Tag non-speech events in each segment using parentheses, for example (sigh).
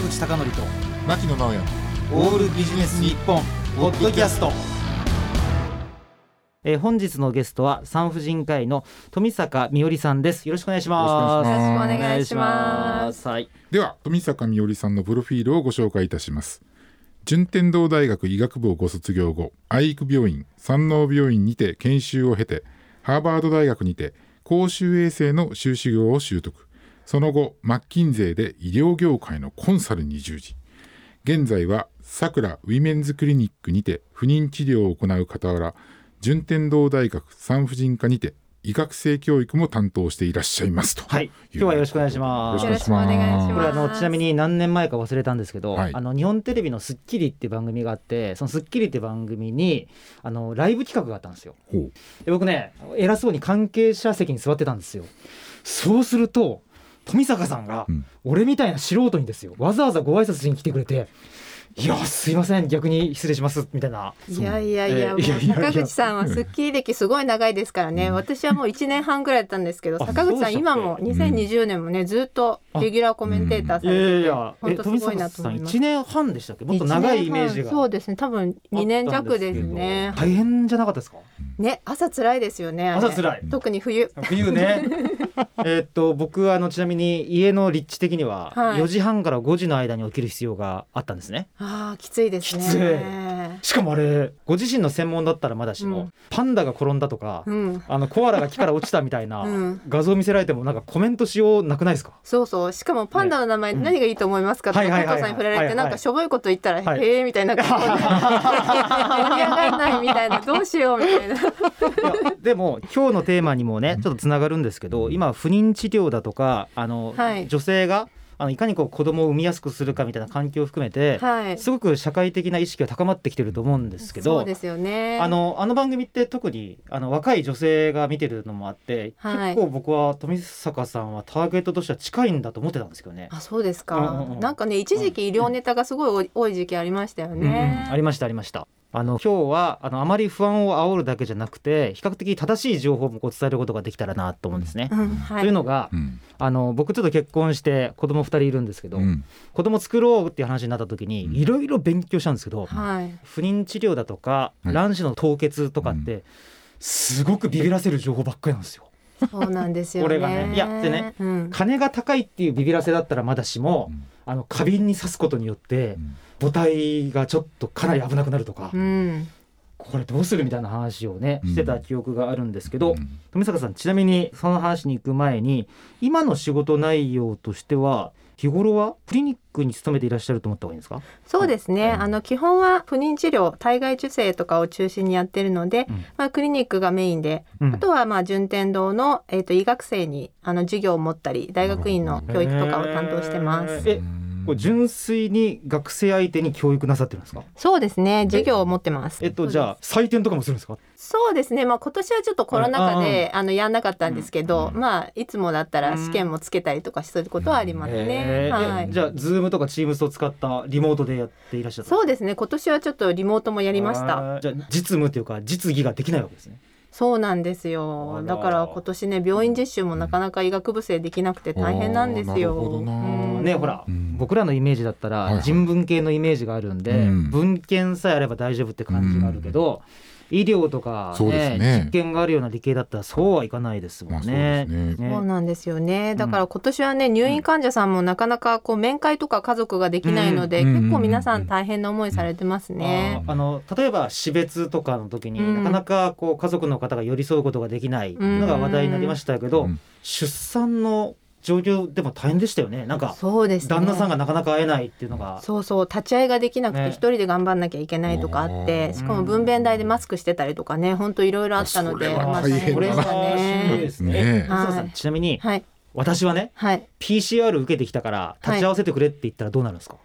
坂口孝則と牧野直哉。オールビジネス日本ポッドキャスト。えー、本日のゲストは産婦人科医の富坂美織さんです。よろしくお願いします。よろしくお願いします。はい。では富坂美織さんのプロフィールをご紹介いたします。順天堂大学医学部をご卒業後愛育病院山王病院にて研修を経てハーバード大学にて公衆衛生の修士号を習得その後マッキンゼーで医療業界のコンサルに従事。現在はさくらウィメンズクリニックにて不妊治療を行う傍ら順天堂大学産婦人科にて医学生教育も担当していらっしゃいますと。はい。今日はよろしくお願いします。よろしくお願いします。これあのちなみに何年前か忘れたんですけど、はい。あの日本テレビのスッキリっていう番組があってそのスッキリって番組にあのライブ企画があったんですよ。ほう。で僕ね偉そうに関係者席に座ってたんですよ。そうすると富坂さんが、うん。俺みたいな素人にですよわざわざご挨拶しに来てくれて「いやすいません。逆に失礼します」みたいな。いやいやいや、えー坂口さんはスッキリ歴すごい長いですからね。私はもう1年半ぐらいだったんですけど、あ坂口さん今も2020年もねずっとレギュラーコメンテーターされてて、やえ本当すごいなと思います。1年半でしたっけ？もっと長いイメージが。そうですね。多分2年弱ですね。大変じゃなかったですか？ね朝辛いですよね。朝辛い。特に冬。冬ね。(laughs) えーっと僕あのちなみに家の立地的にははい。4時半から5時の間に起きる必要があったんですね、ああきついですね。きつい。しかもあれご自身の専門だったらまだしも、うん。パンダが転んだとか、うん。あのコアラが木から落ちたみたいな (laughs) うん。画像見せられてもなんかコメントしようなくないですか？そうそう。しかもパンダの名前何がいいと思いますか、はいはいはいと加藤さんに振られて、なんかしょぼいこと言ったら、はい。へえみたいな顔で。盛り上がらないみたいな。どうしようみたいな。でも今日のテーマにもねちょっとつながるんですけど今不妊治療だとかあの、はい。女性があのいかにこう子供を産みやすくするかみたいな環境を含めて、はい。すごく社会的な意識が高まってきてると思うんですけどそうですよね。あのあの番組って特にあの若い女性が見てるのもあって、はい結構僕は富坂さんはターゲットとしては近いんだと思ってたんですけどね。あそうですか、うんうんうんなんかね一時期医療ネタがすごい多い時期ありましたようんね。ありましたありました。あの今日はあのあまり不安を煽るだけじゃなくて比較的正しい情報もこう伝えることができたらなと思うんですね。うんはい。というのが、うん。あの僕ちょっと結婚して子供2人いるんですけど、うん。子供作ろうっていう話になった時にうん。いろいろ勉強したんですけど、はい。不妊治療だとかはい。卵子の凍結とかって、すごくビビらせる情報ばっかりなんですよ。そうなんですよね。これがねいやでねうん、金が高いっていうビビらせだったらまだしも、あの花瓶に刺すことによってうん母体がちょっとかなり危なくなるとか、うん、これどうするみたいな話をねうん。してた記憶があるんですけど、うん。富坂さんちなみにその話に行く前に今の仕事内容としては日頃はクリニックに勤めていらっしゃると思った方がいいんですか、そうですね。うん。あの基本は不妊治療、体外受精とかを中心にやってるので、うん。まあクリニックがメインで、うん。あとはまあ順天堂のえっ、と医学生にあの授業を持ったり、大学院の教育とかを担当してます。えこれ純粋に学生相手に教育なさってるんですか？そうですね。授業を持ってます。えっとじゃあ採点とかもするんですか？そうですね。まあ今年はちょっとコロナ禍であのやんなかったんですけど、まあいつもだったら試験もつけたりとかすることはありますね。えーはい。えじゃあズームとかチームスを使ったリモートでやっていらっしゃったそうですね。今年はちょっとリモートもややりました。じゃあ実務っていうか実技ができないわけですねそうなんですあよ。ら。だから今年ね病院実習もなかなか医学部生できなくて大変なんですあーなるほどよ。な。うん。ねほら、うん。僕らのイメージだったはいはい。ら人文系のイメージがあるんで、うん。文献さえあれば大丈夫って感じがあるけど、医療とか、そうですね。実験があるような理系だったらそうはいかないですもんね。まあそうね。そうなんですよね。だから今年はね入院患者さんもなかなかこう面会とか家族ができないので、うん。結構皆さん大変な思いされてますね。ああの例えば死別とかの時に、うん。なかなかこう家族の方が寄り添うことができないのが話題になりましたけど、うん。出産の状況でも大変でしたよねなんかそうですね。旦那さんがなかなか会えないっていうのが。そうそう立ち会いができなくてね一人で頑張んなきゃいけないとかあって、うんしかも分娩台でマスクしてたりとかね本当いろいろあったのでそれはまあ大変だこれで。すね。はいちなみにはい私はねはい。PCR 受けてきたから立ち会わせてくれって言ったらどうなるんですか、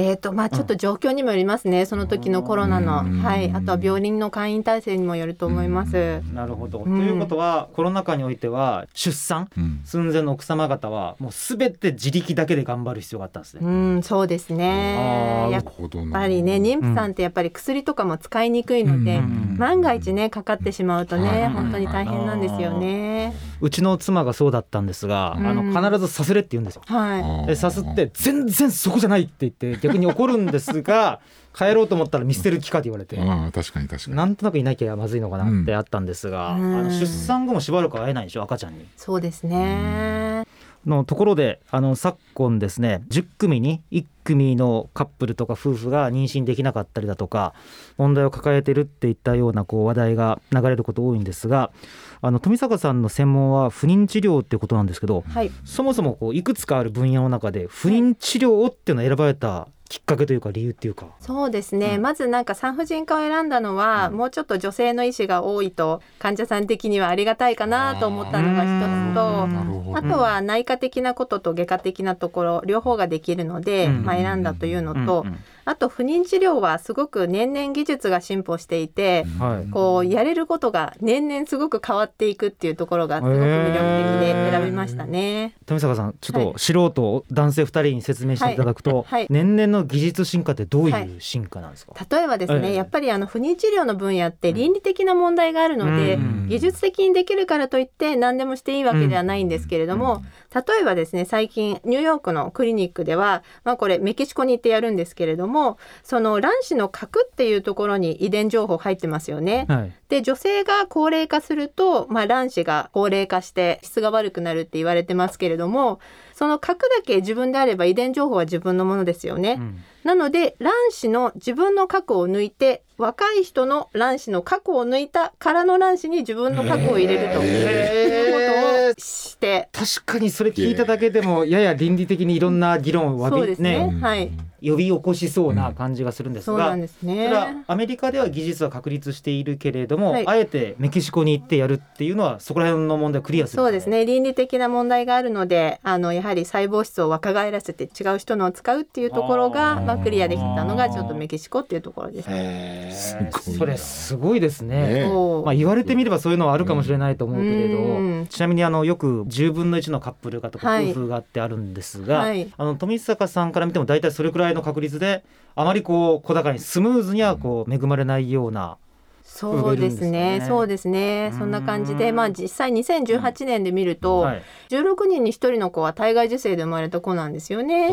えーとまあ、ちょっと状況にもよりますね、その時のコロナの、うん。はい、あとは病院の会員体制にもよると思います。なるほど、うん。ということはコロナ禍においては出産うん。寸前の奥様方はもう全て自力だけで頑張る必要があったんですね。うん、そうですね。あーやっなるほどな。ぱりね妊婦さんってやっぱり薬とかも使いにくいので、うん。万が一ねかかってしまうとね、はい。本当に大変なんですよね。うちの妻がそうだったんですが、うんあの必ずさすれって言うんですよ。はでさすって全然そこじゃないって言って逆に怒るんですが (laughs) 帰ろうと思ったら見捨てる気かって言われて。ああ確かに確かになんとなくいなきゃまずいのかなってあったんですが、うんあの出産後もしばらく会えないでしょ赤ちゃんに。い。そうですね。のところであの昨今ですね10組に1組のカップルとか夫婦が妊娠できなかったりだとか問題を抱えてるっていったようなこう話題が流れること多いんですがあの富坂さんの専門は不妊治療っていうことなんですけどはい。そもそもこういくつかある分野の中で不妊治療をっていうのを選ばれたきっかけというか理由っていうか。そうですね、うん。まずなんか産婦人科を選んだのは、もうちょっと女性の医師が多いと患者さん的にはありがたいかなと思ったのが一つとあとは内科的なことと外科的なところ両方ができるので、うん。まあ、選んだというのと、うんあと不妊治療はすごく年々技術が進歩していて、こうやれることが年々すごく変わっていくっていうところがすごく魅力的で選びましたね。富坂さんちょっはい。と素人男性2人に説明していただくと、はい。はい。年々の技術進化ってどうはい。いう進化なんですか、例えばですね、ええ。やっぱりあの不妊治療の分野って倫理的な問題があるので、うん。技術的にできるからといって何でもしていいわけではないんですけれども、例えばですね最近ニューヨークのクリニックでは、まあ、これメキシコに行ってやるんですけれどもその卵子の核っていうところに遺伝情報入ってますよね。はいで女性が高齢化すると、まあ、卵子が高齢化して質が悪くなるって言われてますけれどもその核だけ自分であれば遺伝情報は自分のものですよね。うんなので卵子の自分の核を抜いて若い人の卵子の核を抜いた空の卵子に自分の核を入れるというこして。確かにそれ聞いただけでもやや倫理的にいろんな議論をわびそうですね。ねはい。呼び起こしそうな感じがするんですが、そうなんですそれはね。アメリカでは技術は確立しているけれども、はい。あえてメキシコに行ってやるっていうのはそこら辺の問題をクリアするそうですね。倫理的な問題があるのであのやはり細胞質を若返らせて違う人のを使うっていうところがまあ、クリアできたのがちょっとメキシコっていうところです。すごいな。それすごいですね。ねまあ、言われてみればそういうのはあるかもしれないと思うけれど、うん。ちなみにあのよく10分の1のカップルがとかはい。夫婦があってあるんですが、はい。あの富坂さんから見ても大体それくらいの確率であまりこう小高にスムーズにはこう恵まれないような、そうですね。そうですね。そんな感じでうんまあ実際2018年で見ると、はい、16人に1人の子は体外受精で生まれた子なんですよね。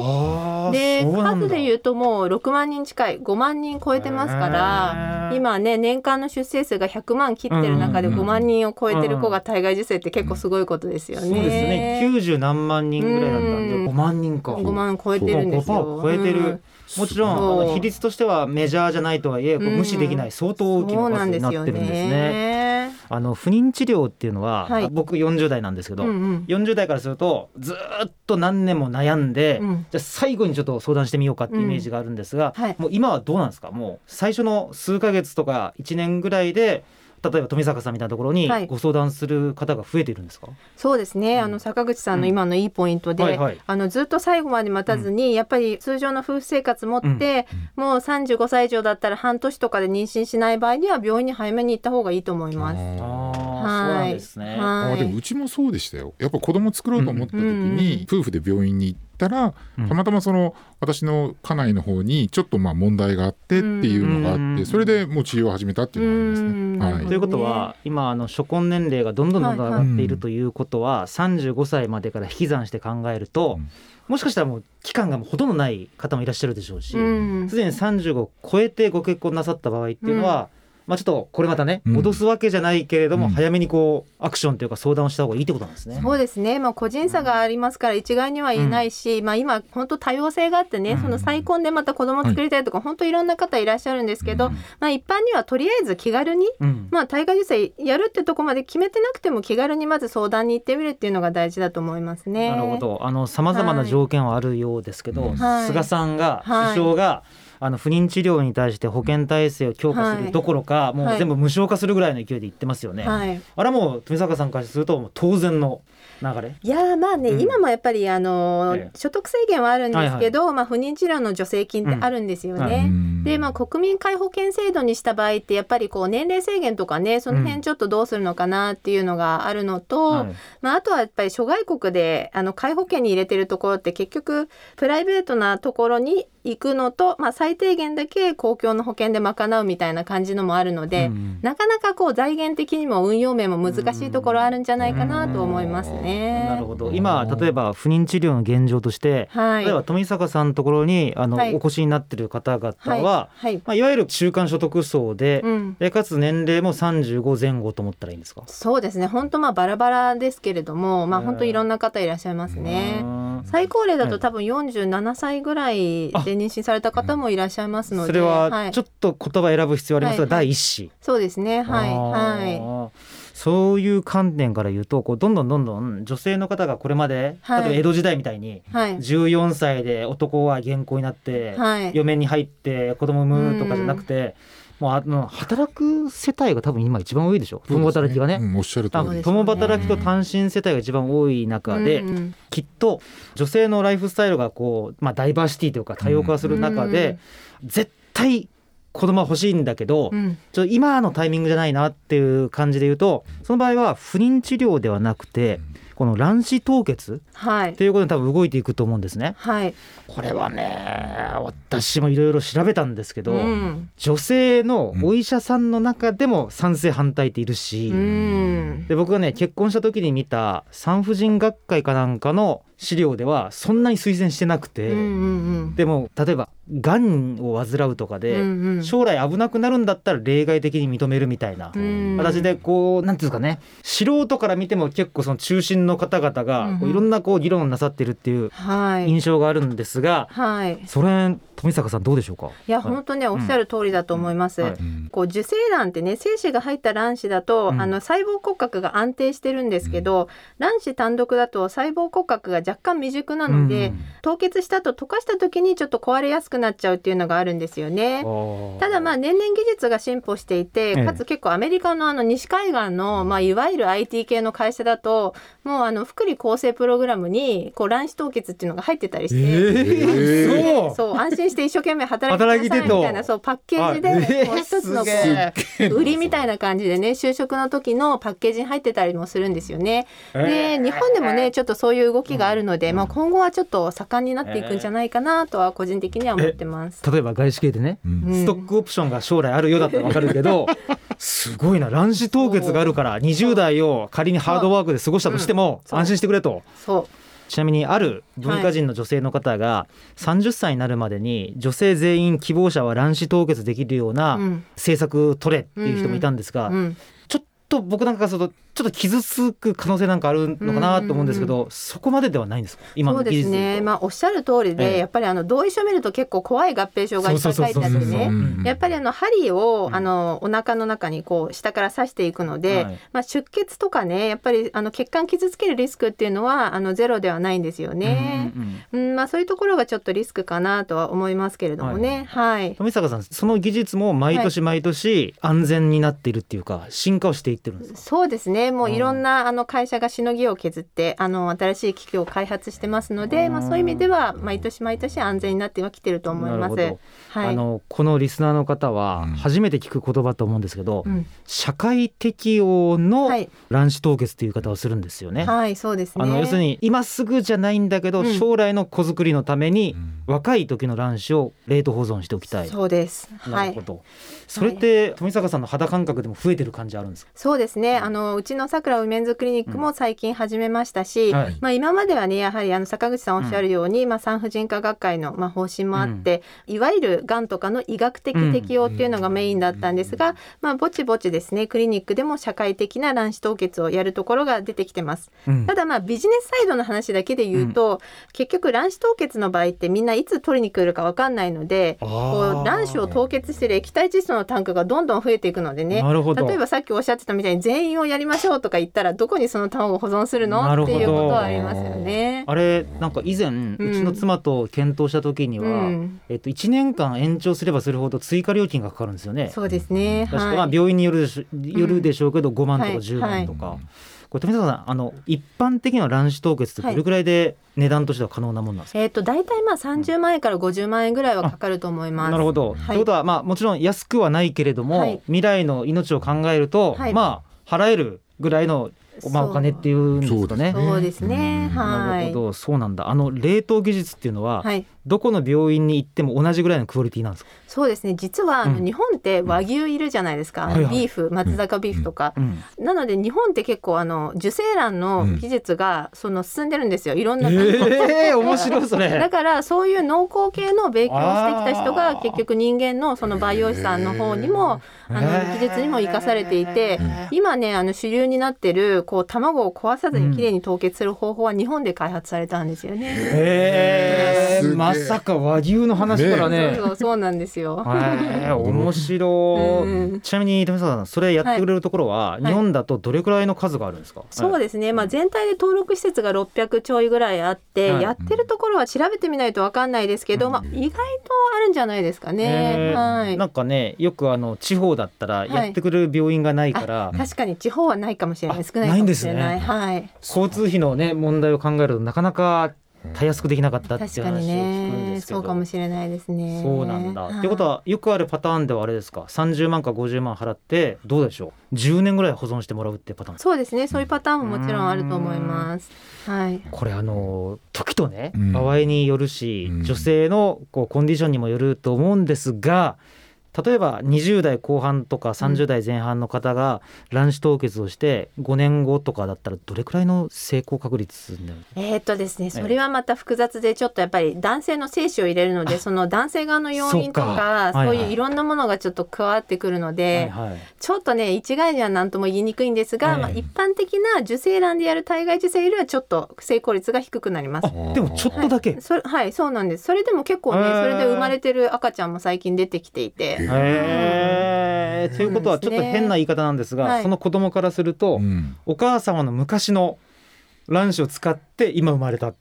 で数で言うともう6万人近い5万人超えてますから今ね年間の出生数が100万切ってる中でうんうんうん5万人を超えてる子が体外受精って結構すごいことですよね。そうですね。90何万人ぐらいだったんでうん。5万人か。5万超えてるんですよ。5%超えてる、うんもちろんあの比率としてはメジャーじゃないとはいえ無視できない相当大きな数になってるんですね。ね。あの不妊治療っていうのは、はい。僕40代なんですけど、うんうん。40代からするとずーっと何年も悩んで、うん。じゃあ最後にちょっと相談してみようかっていうイメージがあるんですが、うん。はい。もう今はどうなんですか？もう最初の数ヶ月とか1年ぐらいで例えば富坂さんみたいなところにはい。ご相談する方が増えているんですか、そうですね、あの坂口さんの今のいいポイントで、はいはい。あのずっと最後まで待たずに、やっぱり通常の夫婦生活持って、もう35歳以上だったら半年とかで妊娠しない場合には病院に早めに行った方がいいと思います。ああはい。そうですね。はい。あでもうちもそうでしたよ。やっぱ子供作ろうと思った時に、夫婦で病院に行ったら、うん。たまたまその私の家内の方にちょっとまあ問題があってっていうのがあって、うん。それでもう治療を始めたっていうのがありますうん。ね。はい。ということは今あの初婚年齢がどんどんどんどん上がっているということは35歳までから引き算して考えるとうん。もしかしたらもう期間がもうほとんどない方もいらっしゃるでしょうしうん。すでに35を超えてご結婚なさった場合っていうのはまあちょっとこれまたねうん。脅すわけじゃないけれどもうん。早めにこうアクションというか相談をした方がいいってことなんですね。そうですね、まあ、個人差がありますから一概には言えないし、まあ、今本当多様性があってね、うん。その再婚でまた子供作りたいとか、本当いろんな方いらっしゃるんですけど、まあ、一般にはとりあえず気軽に、うん。まあ、体外受精やるってとこまで決めてなくても気軽にまず相談に行ってみるっていうのが大事だと思いますね。なるほど。あのさまざまな条件はあるようですけど、はい。菅さんが、はい。首相があの不妊治療に対して保険体制を強化するどころか、もう全部無償化するぐらいの勢いで言ってますよね。はい。あれはもう富坂さんからすると当然の流れ？いやーまあね、うん。今もやっぱりあのーええ。所得制限はあるんですけど、まあ、不妊治療の助成金ってあるんですよね。うんはい。うん。でまあ、国民皆保険制度にした場合ってやっぱりこう年齢制限とかねそのうん。辺ちょっとどうするのかなっていうのがあるのと、はい。まあ、あとはやっぱり諸外国であの皆保険に入れてるところって結局プライベートなところに行くのと、まあ、最低限だけ公共の保険で賄うみたいな感じのもあるので、うんなかなかこう財源的にも運用面も難しいところあるんじゃないかなと思いますね。なるほど。今例えば不妊治療の現状として、はい。例えば富坂さんのところにあの、はい。お越しになってる方々はい。は、はい。まあ、いわゆる中間所得層で,、うん。でかつ年齢も35前後と思ったらいいんですか？そうですね。本当まあバラバラですけれども、まあ、本当いろんな方いらっしゃいますね。うん。最高齢だはい。と多分47歳ぐらいで妊娠された方もいらっしゃいますので、それはいちょっと言葉選ぶ必要ありますが、はいはい。第一子、そうですね。はいははいそういう観点から言うとこうどんどんどんどん女性の方がこれまで、はい。例えば江戸時代みたいにいはい。14歳で男は原稿になって、はい。嫁に入って子供産むとかじゃなくて、もうあの働く世帯が多分今一番多いでしょ？共働きがね。うんおっしゃる通あり。共働きと単身世帯が一番多い中で、うんうん。きっと女性のライフスタイルがこう、まあ、ダイバーシティというか多様化する中で、絶対子供は欲しいんだけど、うん。ちょっと今のタイミングじゃないなっていう感じで言うとその場合は不妊治療ではなくてこの卵子凍結はい。っていうことに多分動いていくと思うんですね。はい。これはね私もいろいろ調べたんですけど、うん。女性のお医者さんの中でも賛成反対っているし、うん。で僕がね結婚した時に見た産婦人学会かなんかの資料ではそんなに推薦してなくて、うんうんでも例えばがんを患うとかうんで、うんうん。将来危なくなるんだったら例外的に認めるみたいなうん。形でこうなんていうんですかね素人から見ても結構その中心の方々がいろんなこう議論をなさってるっていうはい。印象があるんですが、はい。それ富坂さんどうでしょうか？いやはい。本当ねおっしゃる通りだと思います。はいうん。こう受精卵ってね精子が入った卵子だと、うん。あの細胞骨格が安定してるんですけど、卵子単独だと細胞骨格が若干未熟なので、うん。凍結した後溶かした時にちょっと壊れやすくなっちゃうっていうのがあるんですよね。ただまあ年々技術が進歩していて、ええかつ結構アメリカのあの西海岸の、まあ、いわゆる IT 系の会社だともうあの福利厚生プログラムにこう卵子凍結っていうのが入ってたりして。えー、そうそう安心して一生懸命働いてくださいみたいなそうパッケージでもう一つの売りみたいな感じでね就職の時のパッケージに入ってたりもするんですよね。で日本でもねちょっとそういう動きがあるので、まあ、今後はちょっと盛んになっていくんじゃないかなとは個人的には思ってます。例えば外資系でね、ストックオプションが将来あるようだったらわかるけどすごいな。卵子凍結があるから20代を仮にハードワークで過ごしたとしても安心してくれと。そう。ちなみにある文化人の女性の方が30歳になるまでに女性全員希望者は卵子凍結できるようなうん。政策取れっていう人もいたんですが、と僕なんかするとちょっと傷つく可能性なんかあるのかなと思うんですけど、そこまでではないんですか？今そうですの技術で言うね、とまあ、おっしゃる通りで、ええ。やっぱりあの同意書見ると結構怖い合併症がいっぱい書いてあってねうんやっぱりあの針を、うんあのお腹の中にこう下から刺していくので、はい。まあ、出血とかねやっぱりあの血管傷つけるリスクっていうのはあのゼロではないんですよね。うんうんうん。うんまあ、そういうところがちょっとリスクかなとは思いますけれどもね。はい、富坂さんその技術も毎年毎年安全になっているっていうか進化をしていってるんですか？そうですねもういろんなあの会社がしのぎを削ってあの新しい機器を開発してますので、まあ、そういう意味では毎年毎年安全になってはきてると思います。なるほどはい、あのこのリスナーの方はうん初めて聞く言葉と思うんですけど、うん社会適応のはい卵子凍結っていう言い方をするんですよね。はい、そうですね。あの要するに今すぐじゃないんだけど、うん将来の子作りのためにうん若い時の卵子を冷凍保存しておきたい。そうです。はいなるほ。ど。それって富坂さんの肌感覚でも増えてる感じあるんですか？そうですね。あのうちのさくらウメンズクリニックも最近始めましたし、はい。まあ今まではねやはりあの坂口さんおっしゃるように、まあ産婦人科学会のまあ方針もあって、いわゆるがんとかの医学的適用っていうのがメインだったんですが、まあぼちぼちですねクリニックでも社会的な卵子凍結をやるところが出てきてます。うん。ただまあビジネスサイドの話だけで言うと、結局卵子凍結の場合ってみんないつ取りに来るかわかんないので、こう卵子を凍結してる液体窒素のタンクがどんどん増えていくのでね。なるほど。例えばさっきおっしゃってたみたいに全員をやりましょうとか言ったらどこにその卵を保存するの？っていうことはありますよね。あれなんか以前、うちの妻と検討した時には、うん。えっと1年間延長すればするほど追加料金がかかるんですよね。そうですね。確か、はいまあ病院によるでしょよるでしょうけど、5万とかはい。10万とか、これ富坂さんあの一般的な卵子凍結ってどはいれくらいで値段としては可能なものなんですか、えっ、と大体まあ30万円から50万円ぐらいはかかると思います。なるほど。はいということはまあもちろん安くはないけれども、はい未来の命を考えると、はいまあ払えるぐらいのまあお金っていうんですかね。そうですね。うんはい。なるほどそうなんだあの冷凍技術っていうのは、はい。どこの病院に行っても同じぐらいのクオリティなんですか、そうですね。実はうん。日本って和牛いるじゃないですか。はいはい。ビーフ、松坂ビーフとか。うん、なので日本って結構あの受精卵の技術がその進んでるんですよ。いろんな。えー、面白いそ (laughs) だれからそういう農耕系の勉強をしてきた人が結局人間のその培養士さんの方にもあの技術にも生かされていて今ねあの主流になってるこう卵を壊さずにきれいに凍結する方法は日本で開発されたんですよね。えー、すげえまさか和牛の話からね。そうそうそうなんですよ。えー、面白い、うん。ちなみに富坂さんそれやってくれるところは、い。日本だとどれくらいの数があるんですか、そうですね、まあ、全体で登録施設が600ちょいぐらいあって、はい。やってるところは調べてみないと分かんないですけど、まあ、意外とあるんじゃないですかね。え。ーはい。なんかねよくあの地方だったらやってくれる病院がないから、確かに地方はないかもしれない。あ少ないかもしれない。ないんですね。はい、交通費のね問題を考えるとなかなかたやすくできなかったっていう話を聞くんでねすけど。そうかもしれないですね。そうなんだ。はいってことはよくあるパターンではあれですか？30万か50万払ってどうでしょう？10年ぐらい保存してもらうってパターン。そうですね。そういうパターンももちろんあると思います。はい。これあの時とね、うん。場合によるし、うん。女性のこうコンディションにもよると思うんですが例えば20代後半とか30代前半の方が卵子凍結をして5年後とかだったらどれくらいの成功確率になるえーっとですねそれはまた複雑でちょっとやっぱり男性の精子を入れるのでその男性側の要因とかそういういろんなものがちょっと加わってくるので、はいはい。ちょっとね一概には何とも言いにくいんですが、ええ。まあ、一般的な受精卵でやる体外受精よりはちょっと成功率が低くなります。あ。でもちょっとだけ、それはいそうなんです。それでも結構ね、ええそれで生まれてる赤ちゃんも最近出てきていて、へー。ということはちょっと変な言い方なんですが、はい。その子供からすると、うん。お母様の昔の卵子を使って今生まれた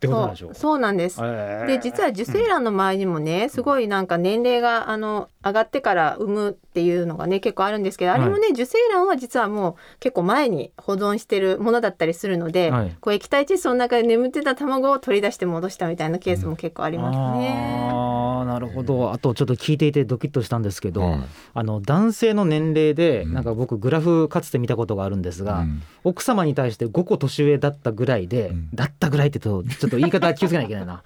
ってことなんでしょそうそうなんです。へー。で実は受精卵の周りにもねすごいなんか年齢があの上がってから産むっていうのがね結構あるんですけどあれもね、受精卵は実はもう結構前に保存してるものだったりするので、はい。こう液体窒素の中で眠ってた卵を取り出して戻したみたいなケースも結構ありますね。あーなるほど。あとちょっと聞いていてドキッとしたんですけど、はい。あの男性の年齢でうん。なんか僕グラフかつて見たことがあるんですが、うん。奥様に対して5個年上だったぐらいで、うん。だったぐらいってとちょっと言い方気をつけなきゃいけないな。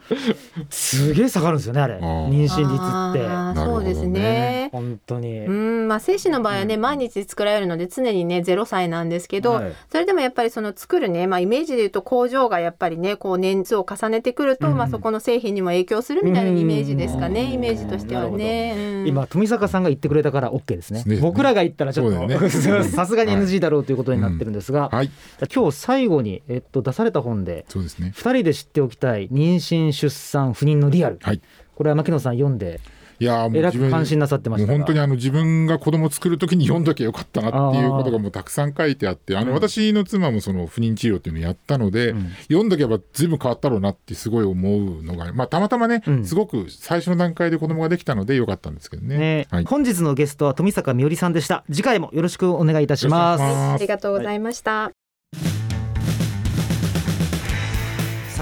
すげえ下がるんですよねあれ。ー。妊娠率って。そうですね。本当に。うんまあ、精子の場合はね、毎日作られるので常にね0歳なんですけど、はい。それでもやっぱりその作るね、まあ、イメージで言うと工場がやっぱりねこう年数を重ねてくると、うん。まあ、そこの製品にも影響するみたいなイメージですかね、うん。イメージとしてはね。うん。今富坂さんが言ってくれたから OK ですね。ね。僕らが言ったらちょっと (laughs) さすがに NG だろうということになってるんですが、はい。今日最後に、えっと、出された本でそうですね。2人で知っておきたい妊娠出産不妊のリアル、はい。これは牧野さん読んでいやーもうえら自分く関心なさってましたがもう本当にあの自分が子供作る時に読んどきゃよかったなっていうことがもうたくさん書いてあってあの私の妻もその不妊治療っていうのをやったので、うん。読んどけば随分変わったろうなってすごい思うのが、まあ、たまたまね、うん。すごく最初の段階で子供ができたのでよかったんですけどね。ねはい、本日のゲストは富坂美織さんでした。次回もよろしくお願いいたします。ありがとうございました。